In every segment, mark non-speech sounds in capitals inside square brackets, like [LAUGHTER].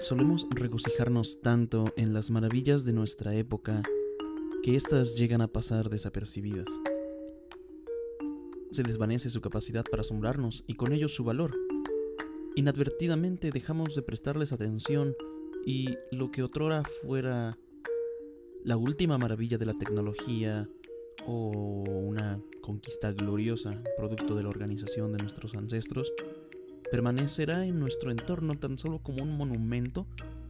Solemos regocijarnos tanto en las maravillas de nuestra época que éstas llegan a pasar desapercibidas. Se desvanece su capacidad para asombrarnos y con ello su valor. Inadvertidamente dejamos de prestarles atención y lo que otrora fuera la última maravilla de la tecnología o una conquista gloriosa producto de la organización de nuestros ancestros, permanecerá en nuestro entorno tan solo como un monumento,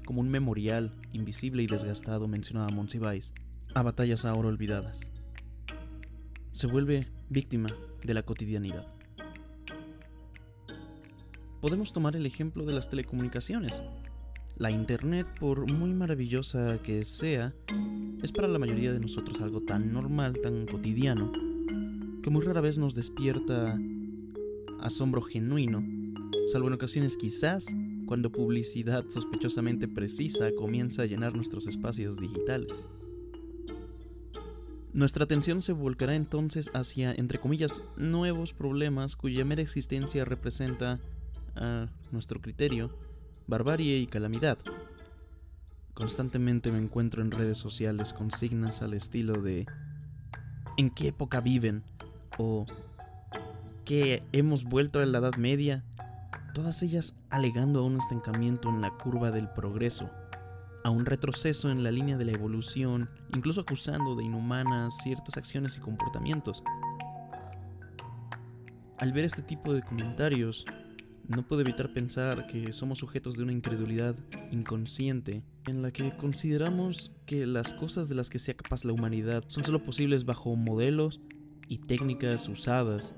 como un memorial invisible y desgastado, mencionaba Monsiváis, a batallas ahora olvidadas. Se vuelve víctima de la cotidianidad. Podemos tomar el ejemplo de las telecomunicaciones. La Internet, por muy maravillosa que sea, es para la mayoría de nosotros algo tan normal, tan cotidiano, que muy rara vez nos despierta asombro genuino salvo en ocasiones quizás cuando publicidad sospechosamente precisa comienza a llenar nuestros espacios digitales. Nuestra atención se volcará entonces hacia, entre comillas, nuevos problemas cuya mera existencia representa, a nuestro criterio, barbarie y calamidad. Constantemente me encuentro en redes sociales consignas al estilo de ¿En qué época viven? o ¿que hemos vuelto a la Edad Media? Todas ellas alegando a un estancamiento en la curva del progreso, a un retroceso en la línea de la evolución, incluso acusando de inhumanas ciertas acciones y comportamientos. Al ver este tipo de comentarios, no puedo evitar pensar que somos sujetos de una incredulidad inconsciente en la que consideramos que las cosas de las que sea capaz la humanidad son solo posibles bajo modelos y técnicas usadas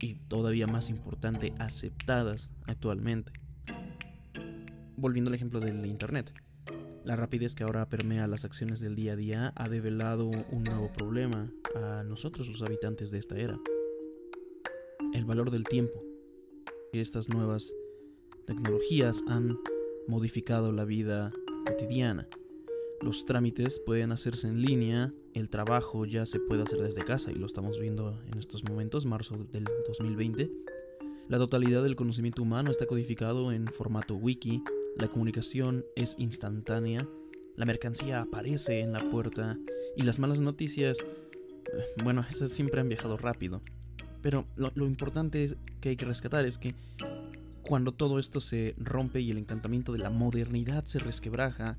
y todavía más importante, aceptadas actualmente. Volviendo al ejemplo del Internet. La rapidez que ahora permea las acciones del día a día ha develado un nuevo problema a nosotros los habitantes de esta era. El valor del tiempo. Estas nuevas tecnologías han modificado la vida cotidiana los trámites pueden hacerse en línea, el trabajo ya se puede hacer desde casa y lo estamos viendo en estos momentos, marzo del 2020. La totalidad del conocimiento humano está codificado en formato wiki, la comunicación es instantánea, la mercancía aparece en la puerta y las malas noticias, eh, bueno, [LAUGHS] esas siempre han viajado rápido. Pero lo, lo importante que hay que rescatar es que cuando todo esto se rompe y el encantamiento de la modernidad se resquebraja,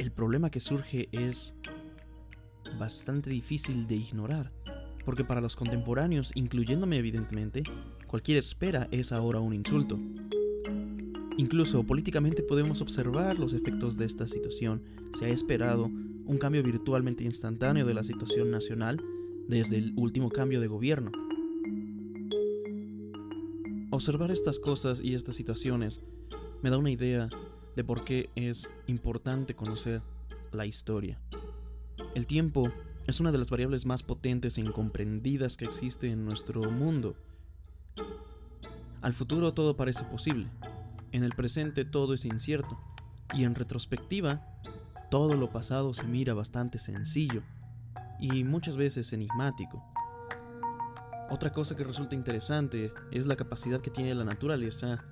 el problema que surge es bastante difícil de ignorar, porque para los contemporáneos, incluyéndome evidentemente, cualquier espera es ahora un insulto. Incluso políticamente podemos observar los efectos de esta situación. Se ha esperado un cambio virtualmente instantáneo de la situación nacional desde el último cambio de gobierno. Observar estas cosas y estas situaciones me da una idea de por qué es importante conocer la historia. El tiempo es una de las variables más potentes e incomprendidas que existe en nuestro mundo. Al futuro todo parece posible, en el presente todo es incierto, y en retrospectiva, todo lo pasado se mira bastante sencillo y muchas veces enigmático. Otra cosa que resulta interesante es la capacidad que tiene la naturaleza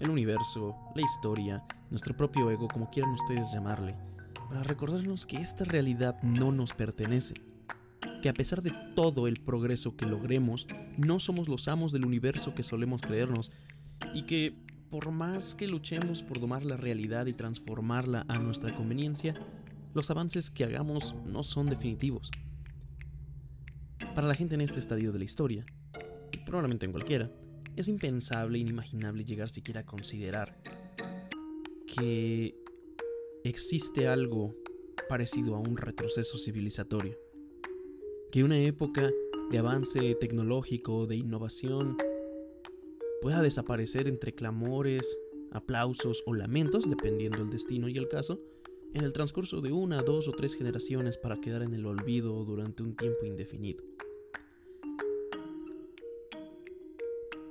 el universo, la historia, nuestro propio ego, como quieran ustedes llamarle, para recordarnos que esta realidad no nos pertenece, que a pesar de todo el progreso que logremos, no somos los amos del universo que solemos creernos, y que por más que luchemos por domar la realidad y transformarla a nuestra conveniencia, los avances que hagamos no son definitivos. Para la gente en este estadio de la historia, y probablemente en cualquiera, es impensable, inimaginable llegar siquiera a considerar que existe algo parecido a un retroceso civilizatorio. Que una época de avance tecnológico, de innovación, pueda desaparecer entre clamores, aplausos o lamentos, dependiendo el destino y el caso, en el transcurso de una, dos o tres generaciones para quedar en el olvido durante un tiempo indefinido.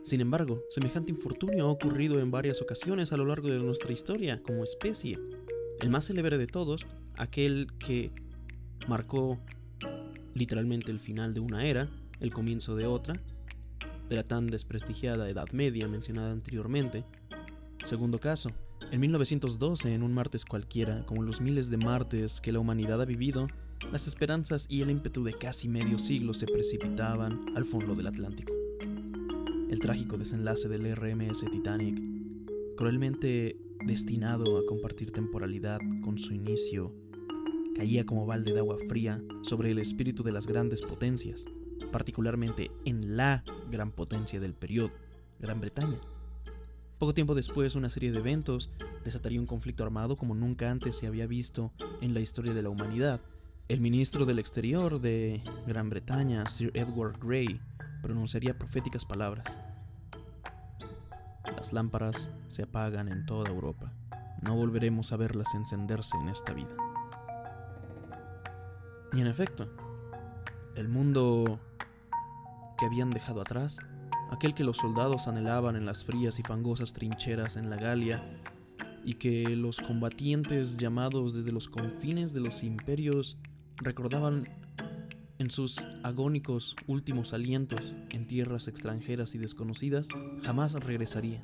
Sin embargo, semejante infortunio ha ocurrido en varias ocasiones a lo largo de nuestra historia como especie. El más célebre de todos, aquel que marcó literalmente el final de una era, el comienzo de otra, de la tan desprestigiada Edad Media mencionada anteriormente. Segundo caso, En 1912, en un martes cualquiera, como los miles de martes que la humanidad ha vivido, las esperanzas y el ímpetu de casi medio siglo se precipitaban al fondo del Atlántico. El trágico desenlace del RMS Titanic, cruelmente destinado a compartir temporalidad con su inicio, caía como balde de agua fría sobre el espíritu de las grandes potencias, particularmente en la gran potencia del periodo, Gran Bretaña. Poco tiempo después, una serie de eventos desataría un conflicto armado como nunca antes se había visto en la historia de la humanidad. El ministro del Exterior de Gran Bretaña, Sir Edward Grey, pronunciaría proféticas palabras. Las lámparas se apagan en toda Europa. No volveremos a verlas encenderse en esta vida. Y en efecto, el mundo que habían dejado atrás aquel que los soldados anhelaban en las frías y fangosas trincheras en la Galia, y que los combatientes llamados desde los confines de los imperios recordaban en sus agónicos últimos alientos en tierras extranjeras y desconocidas, jamás regresaría.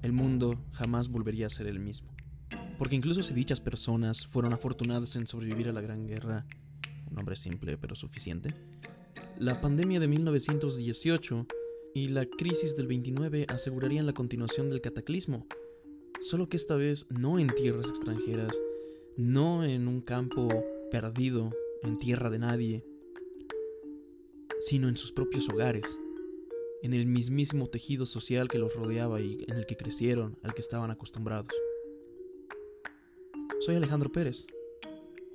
El mundo jamás volvería a ser el mismo. Porque incluso si dichas personas fueron afortunadas en sobrevivir a la Gran Guerra, un nombre simple pero suficiente, la pandemia de 1918 y la crisis del 29 asegurarían la continuación del cataclismo, solo que esta vez no en tierras extranjeras, no en un campo perdido, en tierra de nadie, sino en sus propios hogares, en el mismísimo tejido social que los rodeaba y en el que crecieron, al que estaban acostumbrados. Soy Alejandro Pérez.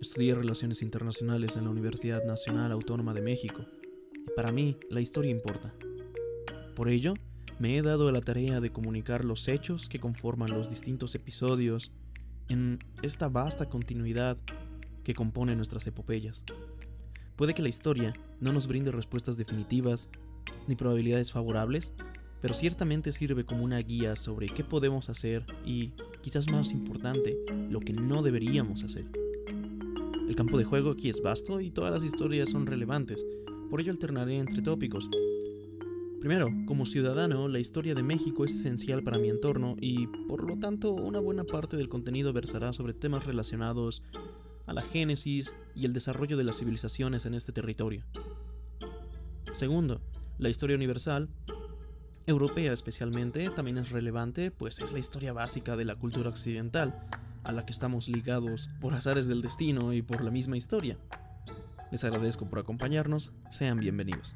Estudié Relaciones Internacionales en la Universidad Nacional Autónoma de México para mí, la historia importa. Por ello, me he dado la tarea de comunicar los hechos que conforman los distintos episodios en esta vasta continuidad que compone nuestras epopeyas. Puede que la historia no nos brinde respuestas definitivas ni probabilidades favorables, pero ciertamente sirve como una guía sobre qué podemos hacer y, quizás más importante, lo que no deberíamos hacer. El campo de juego aquí es vasto y todas las historias son relevantes, por ello alternaré entre tópicos. Primero, como ciudadano, la historia de México es esencial para mi entorno y, por lo tanto, una buena parte del contenido versará sobre temas relacionados a la génesis y el desarrollo de las civilizaciones en este territorio. Segundo, la historia universal, europea especialmente, también es relevante, pues es la historia básica de la cultura occidental, a la que estamos ligados por azares del destino y por la misma historia. Les agradezco por acompañarnos, sean bienvenidos.